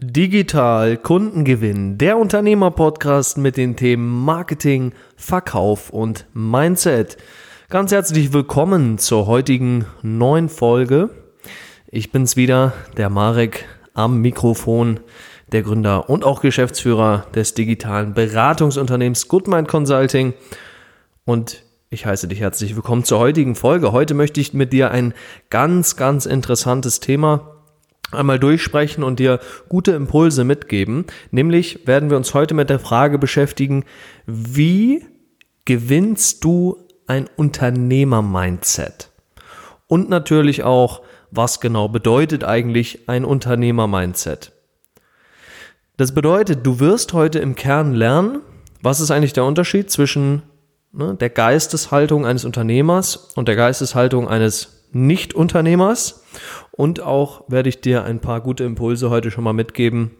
Digital Kundengewinn, der Unternehmer-Podcast mit den Themen Marketing, Verkauf und Mindset. Ganz herzlich willkommen zur heutigen neuen Folge. Ich bin's wieder, der Marek am Mikrofon, der Gründer und auch Geschäftsführer des digitalen Beratungsunternehmens Goodmind Consulting. Und ich heiße dich herzlich willkommen zur heutigen Folge. Heute möchte ich mit dir ein ganz, ganz interessantes Thema einmal durchsprechen und dir gute Impulse mitgeben. Nämlich werden wir uns heute mit der Frage beschäftigen, wie gewinnst du ein Unternehmer-Mindset? Und natürlich auch, was genau bedeutet eigentlich ein Unternehmer-Mindset? Das bedeutet, du wirst heute im Kern lernen, was ist eigentlich der Unterschied zwischen ne, der Geisteshaltung eines Unternehmers und der Geisteshaltung eines Nicht-Unternehmers und auch werde ich dir ein paar gute Impulse heute schon mal mitgeben,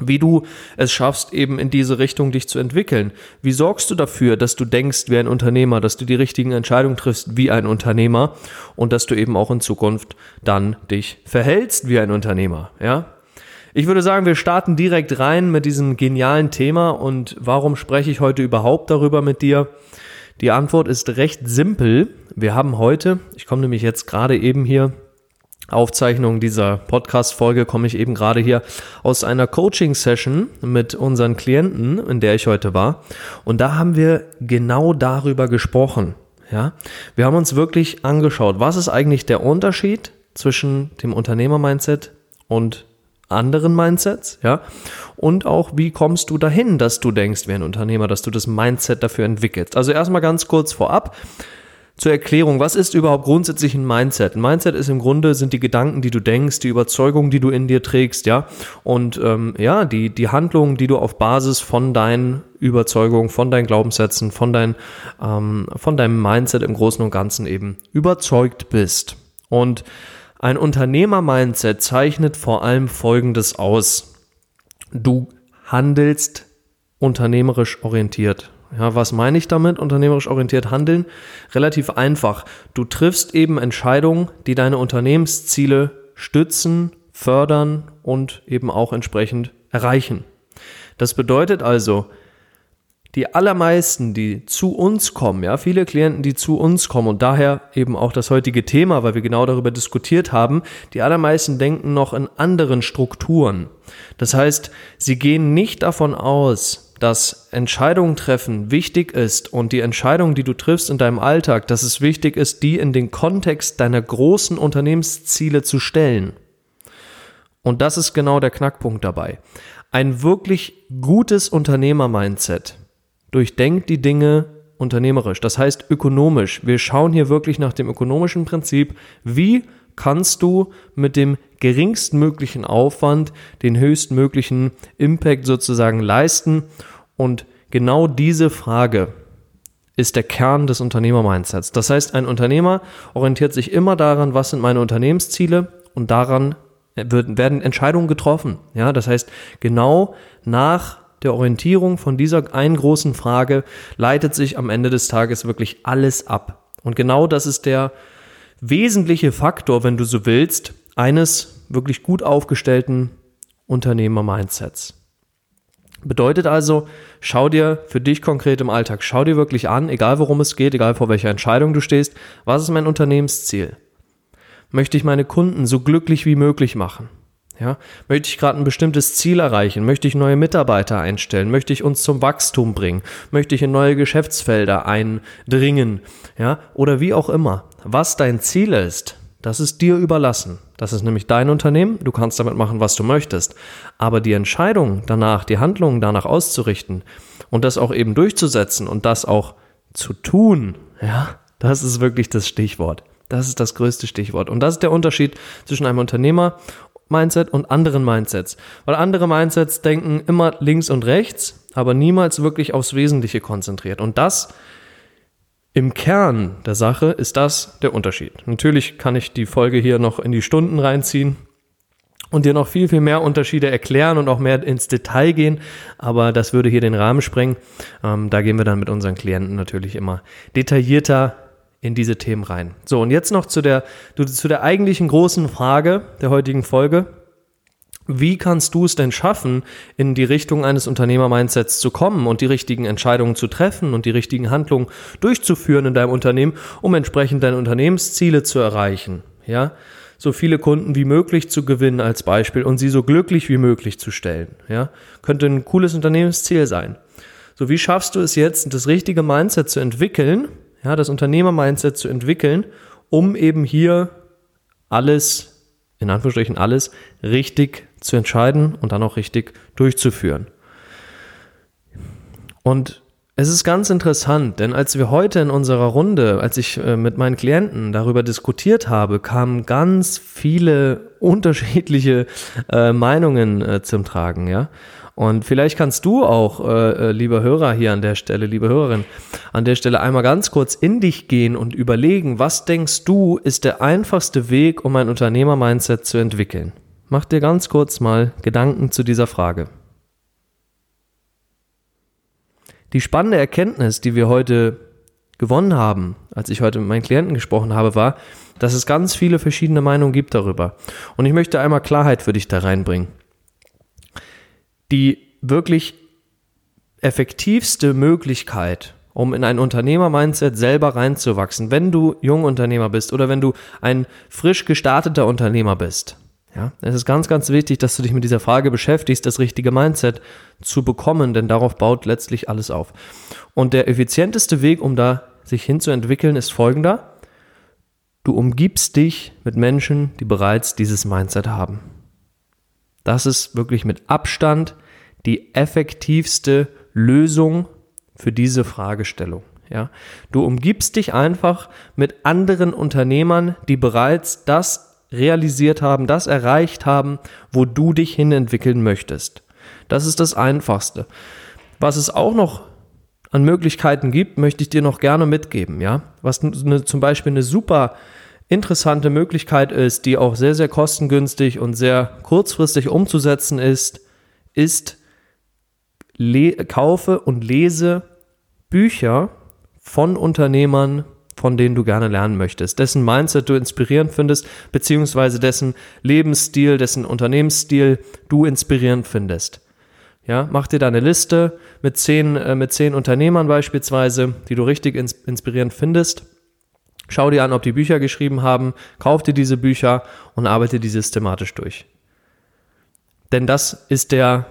wie du es schaffst, eben in diese Richtung dich zu entwickeln. Wie sorgst du dafür, dass du denkst wie ein Unternehmer, dass du die richtigen Entscheidungen triffst wie ein Unternehmer und dass du eben auch in Zukunft dann dich verhältst wie ein Unternehmer, ja? Ich würde sagen, wir starten direkt rein mit diesem genialen Thema und warum spreche ich heute überhaupt darüber mit dir? Die Antwort ist recht simpel. Wir haben heute, ich komme nämlich jetzt gerade eben hier Aufzeichnung dieser Podcast-Folge komme ich eben gerade hier aus einer Coaching-Session mit unseren Klienten, in der ich heute war. Und da haben wir genau darüber gesprochen. Ja, wir haben uns wirklich angeschaut, was ist eigentlich der Unterschied zwischen dem Unternehmer-Mindset und anderen Mindsets, ja, und auch wie kommst du dahin, dass du denkst wie ein Unternehmer, dass du das Mindset dafür entwickelst. Also erstmal ganz kurz vorab, zur Erklärung, was ist überhaupt grundsätzlich ein Mindset? Ein Mindset ist im Grunde sind die Gedanken, die du denkst, die Überzeugungen, die du in dir trägst, ja, und ähm, ja, die die Handlungen, die du auf Basis von deinen Überzeugungen, von deinen Glaubenssätzen, von dein ähm, von deinem Mindset im Großen und Ganzen eben überzeugt bist. Und ein Unternehmer-Mindset zeichnet vor allem Folgendes aus: Du handelst unternehmerisch orientiert. Ja, was meine ich damit? Unternehmerisch orientiert handeln? Relativ einfach. Du triffst eben Entscheidungen, die deine Unternehmensziele stützen, fördern und eben auch entsprechend erreichen. Das bedeutet also, die allermeisten, die zu uns kommen, ja, viele Klienten, die zu uns kommen und daher eben auch das heutige Thema, weil wir genau darüber diskutiert haben, die allermeisten denken noch in anderen Strukturen. Das heißt, sie gehen nicht davon aus, dass Entscheidungen treffen wichtig ist und die Entscheidungen, die du triffst in deinem Alltag, dass es wichtig ist, die in den Kontext deiner großen Unternehmensziele zu stellen. Und das ist genau der Knackpunkt dabei. Ein wirklich gutes Unternehmer-Mindset durchdenkt die Dinge unternehmerisch, das heißt ökonomisch. Wir schauen hier wirklich nach dem ökonomischen Prinzip, wie kannst du mit dem geringstmöglichen Aufwand den höchstmöglichen Impact sozusagen leisten. Und genau diese Frage ist der Kern des Unternehmer-Mindsets. Das heißt, ein Unternehmer orientiert sich immer daran, was sind meine Unternehmensziele und daran werden Entscheidungen getroffen. Ja, das heißt, genau nach der Orientierung von dieser einen großen Frage leitet sich am Ende des Tages wirklich alles ab. Und genau das ist der wesentliche Faktor, wenn du so willst, eines wirklich gut aufgestellten Unternehmer-Mindsets. Bedeutet also, schau dir für dich konkret im Alltag, schau dir wirklich an, egal worum es geht, egal vor welcher Entscheidung du stehst, was ist mein Unternehmensziel? Möchte ich meine Kunden so glücklich wie möglich machen? Ja, möchte ich gerade ein bestimmtes Ziel erreichen? Möchte ich neue Mitarbeiter einstellen? Möchte ich uns zum Wachstum bringen? Möchte ich in neue Geschäftsfelder eindringen? Ja, oder wie auch immer. Was dein Ziel ist, das ist dir überlassen. Das ist nämlich dein Unternehmen. Du kannst damit machen, was du möchtest. Aber die Entscheidung danach, die Handlungen danach auszurichten und das auch eben durchzusetzen und das auch zu tun, ja, das ist wirklich das Stichwort. Das ist das größte Stichwort. Und das ist der Unterschied zwischen einem Unternehmer Mindset und anderen Mindsets. Weil andere Mindsets denken immer links und rechts, aber niemals wirklich aufs Wesentliche konzentriert. Und das im Kern der Sache ist das der Unterschied. Natürlich kann ich die Folge hier noch in die Stunden reinziehen und dir noch viel, viel mehr Unterschiede erklären und auch mehr ins Detail gehen, aber das würde hier den Rahmen sprengen. Ähm, da gehen wir dann mit unseren Klienten natürlich immer detaillierter in diese Themen rein. So, und jetzt noch zu der, zu der eigentlichen großen Frage der heutigen Folge. Wie kannst du es denn schaffen, in die Richtung eines Unternehmer-Mindsets zu kommen und die richtigen Entscheidungen zu treffen und die richtigen Handlungen durchzuführen in deinem Unternehmen, um entsprechend deine Unternehmensziele zu erreichen? Ja, so viele Kunden wie möglich zu gewinnen als Beispiel und sie so glücklich wie möglich zu stellen. Ja, könnte ein cooles Unternehmensziel sein. So, wie schaffst du es jetzt, das richtige Mindset zu entwickeln, ja, das Unternehmer-Mindset zu entwickeln, um eben hier alles in Anführungsstrichen alles richtig zu entscheiden und dann auch richtig durchzuführen. Und es ist ganz interessant, denn als wir heute in unserer Runde, als ich äh, mit meinen Klienten darüber diskutiert habe, kamen ganz viele unterschiedliche äh, Meinungen äh, zum Tragen, ja. Und vielleicht kannst du auch, äh, äh, lieber Hörer hier an der Stelle, liebe Hörerin, an der Stelle einmal ganz kurz in dich gehen und überlegen, was denkst du ist der einfachste Weg, um ein Unternehmer-Mindset zu entwickeln? Mach dir ganz kurz mal Gedanken zu dieser Frage. Die spannende Erkenntnis, die wir heute gewonnen haben, als ich heute mit meinen Klienten gesprochen habe, war, dass es ganz viele verschiedene Meinungen gibt darüber. Und ich möchte einmal Klarheit für dich da reinbringen die wirklich effektivste Möglichkeit, um in ein Unternehmer-Mindset selber reinzuwachsen, wenn du Jungunternehmer bist oder wenn du ein frisch gestarteter Unternehmer bist. Ja, es ist ganz, ganz wichtig, dass du dich mit dieser Frage beschäftigst, das richtige Mindset zu bekommen, denn darauf baut letztlich alles auf. Und der effizienteste Weg, um da sich hinzuentwickeln, ist folgender. Du umgibst dich mit Menschen, die bereits dieses Mindset haben. Das ist wirklich mit Abstand die effektivste Lösung für diese Fragestellung. Ja, du umgibst dich einfach mit anderen Unternehmern, die bereits das realisiert haben, das erreicht haben, wo du dich hin entwickeln möchtest. Das ist das Einfachste. Was es auch noch an Möglichkeiten gibt, möchte ich dir noch gerne mitgeben. Ja, was eine, zum Beispiel eine super interessante Möglichkeit ist, die auch sehr, sehr kostengünstig und sehr kurzfristig umzusetzen ist, ist, kaufe und lese Bücher von Unternehmern, von denen du gerne lernen möchtest, dessen Mindset du inspirierend findest, beziehungsweise dessen Lebensstil, dessen Unternehmensstil du inspirierend findest. Ja, mach dir da eine Liste mit zehn, äh, mit zehn Unternehmern beispielsweise, die du richtig ins, inspirierend findest Schau dir an, ob die Bücher geschrieben haben, kauf dir diese Bücher und arbeite die systematisch durch. Denn das ist der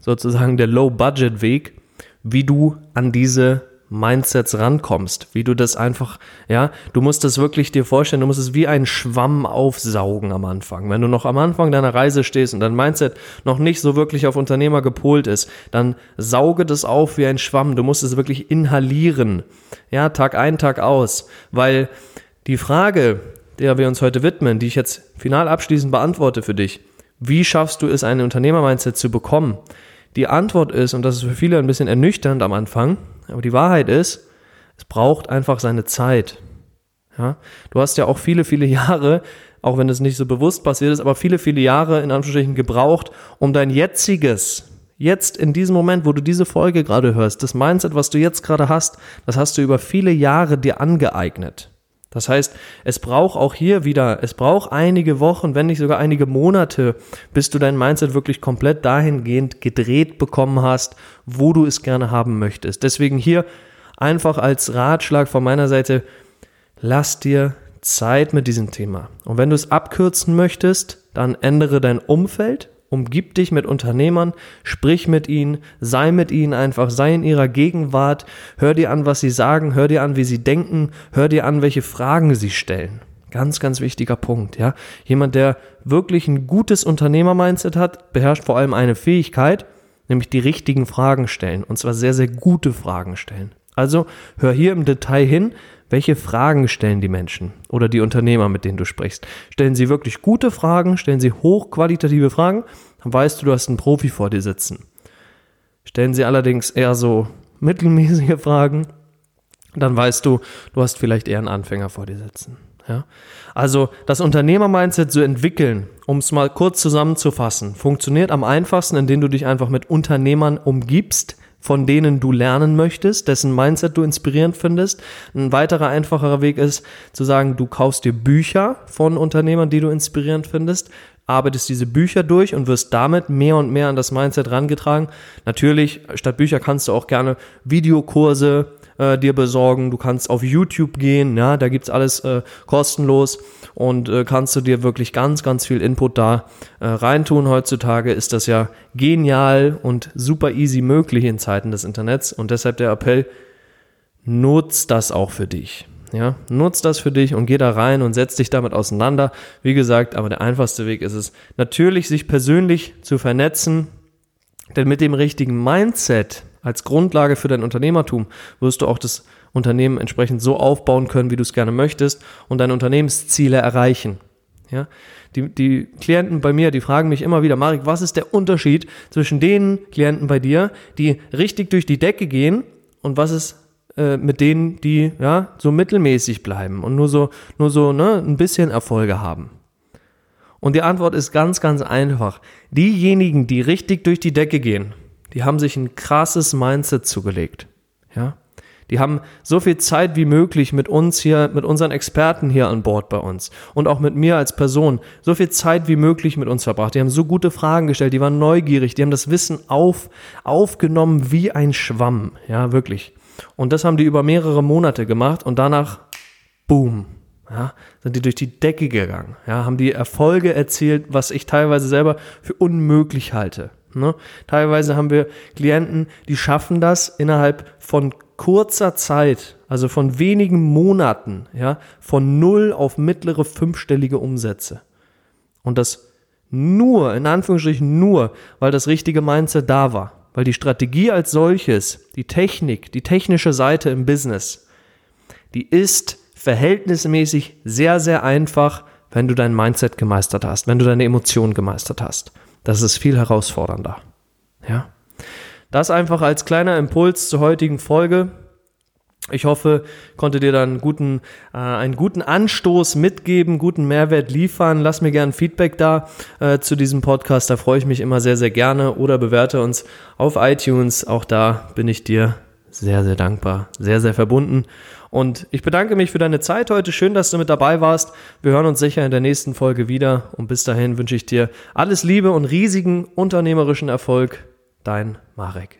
sozusagen der Low-Budget-Weg, wie du an diese Mindsets rankommst, wie du das einfach, ja, du musst das wirklich dir vorstellen, du musst es wie ein Schwamm aufsaugen am Anfang. Wenn du noch am Anfang deiner Reise stehst und dein Mindset noch nicht so wirklich auf Unternehmer gepolt ist, dann sauge das auf wie ein Schwamm. Du musst es wirklich inhalieren. Ja, Tag ein, Tag aus. Weil die Frage, der wir uns heute widmen, die ich jetzt final abschließend beantworte für dich, wie schaffst du es, ein Unternehmer-Mindset zu bekommen? Die Antwort ist, und das ist für viele ein bisschen ernüchternd am Anfang, aber die Wahrheit ist, es braucht einfach seine Zeit. Ja? Du hast ja auch viele, viele Jahre, auch wenn es nicht so bewusst passiert ist, aber viele, viele Jahre in Anführungsstrichen gebraucht, um dein jetziges, jetzt in diesem Moment, wo du diese Folge gerade hörst, das Mindset, was du jetzt gerade hast, das hast du über viele Jahre dir angeeignet. Das heißt, es braucht auch hier wieder, es braucht einige Wochen, wenn nicht sogar einige Monate, bis du dein Mindset wirklich komplett dahingehend gedreht bekommen hast, wo du es gerne haben möchtest. Deswegen hier einfach als Ratschlag von meiner Seite, lass dir Zeit mit diesem Thema. Und wenn du es abkürzen möchtest, dann ändere dein Umfeld, Umgib dich mit Unternehmern, sprich mit ihnen, sei mit ihnen einfach, sei in ihrer Gegenwart, hör dir an, was sie sagen, hör dir an, wie sie denken, hör dir an, welche Fragen sie stellen. Ganz, ganz wichtiger Punkt, ja. Jemand, der wirklich ein gutes Unternehmer-Mindset hat, beherrscht vor allem eine Fähigkeit, nämlich die richtigen Fragen stellen. Und zwar sehr, sehr gute Fragen stellen. Also hör hier im Detail hin, welche Fragen stellen die Menschen oder die Unternehmer, mit denen du sprichst? Stellen sie wirklich gute Fragen? Stellen sie hochqualitative Fragen? Dann weißt du, du hast einen Profi vor dir sitzen. Stellen sie allerdings eher so mittelmäßige Fragen, dann weißt du, du hast vielleicht eher einen Anfänger vor dir sitzen. Ja? Also das Unternehmer-Mindset zu entwickeln, um es mal kurz zusammenzufassen, funktioniert am einfachsten, indem du dich einfach mit Unternehmern umgibst, von denen du lernen möchtest, dessen Mindset du inspirierend findest. Ein weiterer einfacherer Weg ist zu sagen, du kaufst dir Bücher von Unternehmern, die du inspirierend findest, arbeitest diese Bücher durch und wirst damit mehr und mehr an das Mindset rangetragen. Natürlich, statt Bücher kannst du auch gerne Videokurse äh, dir besorgen. Du kannst auf YouTube gehen, ja, da gibt's alles äh, kostenlos und äh, kannst du dir wirklich ganz, ganz viel Input da äh, reintun. Heutzutage ist das ja genial und super easy möglich in Zeiten des Internets und deshalb der Appell, nutzt das auch für dich. Ja, nutz das für dich und geh da rein und setz dich damit auseinander. Wie gesagt, aber der einfachste Weg ist es, natürlich sich persönlich zu vernetzen, denn mit dem richtigen Mindset als Grundlage für dein Unternehmertum wirst du auch das Unternehmen entsprechend so aufbauen können, wie du es gerne möchtest und deine Unternehmensziele erreichen. Ja, die, die Klienten bei mir, die fragen mich immer wieder, Marek, was ist der Unterschied zwischen den Klienten bei dir, die richtig durch die Decke gehen und was ist äh, mit denen, die ja so mittelmäßig bleiben und nur so, nur so ne, ein bisschen Erfolge haben? Und die Antwort ist ganz, ganz einfach. Diejenigen, die richtig durch die Decke gehen, die haben sich ein krasses Mindset zugelegt. Ja? Die haben so viel Zeit wie möglich mit uns hier, mit unseren Experten hier an Bord bei uns und auch mit mir als Person, so viel Zeit wie möglich mit uns verbracht. Die haben so gute Fragen gestellt, die waren neugierig, die haben das Wissen auf, aufgenommen wie ein Schwamm. Ja, wirklich. Und das haben die über mehrere Monate gemacht und danach, boom, ja, sind die durch die Decke gegangen, ja, haben die Erfolge erzielt, was ich teilweise selber für unmöglich halte. Ne? Teilweise haben wir Klienten, die schaffen das innerhalb von kurzer Zeit, also von wenigen Monaten, ja, von null auf mittlere fünfstellige Umsätze. Und das nur, in Anführungsstrichen nur, weil das richtige Mindset da war. Weil die Strategie als solches, die Technik, die technische Seite im Business, die ist verhältnismäßig sehr, sehr einfach, wenn du dein Mindset gemeistert hast, wenn du deine Emotionen gemeistert hast. Das ist viel herausfordernder. Ja. Das einfach als kleiner Impuls zur heutigen Folge. Ich hoffe, konnte dir dann guten, äh, einen guten Anstoß mitgeben, guten Mehrwert liefern. Lass mir gerne Feedback da äh, zu diesem Podcast. Da freue ich mich immer sehr, sehr gerne. Oder bewerte uns auf iTunes. Auch da bin ich dir sehr, sehr dankbar, sehr, sehr verbunden. Und ich bedanke mich für deine Zeit heute. Schön, dass du mit dabei warst. Wir hören uns sicher in der nächsten Folge wieder. Und bis dahin wünsche ich dir alles Liebe und riesigen unternehmerischen Erfolg. Dein Marek.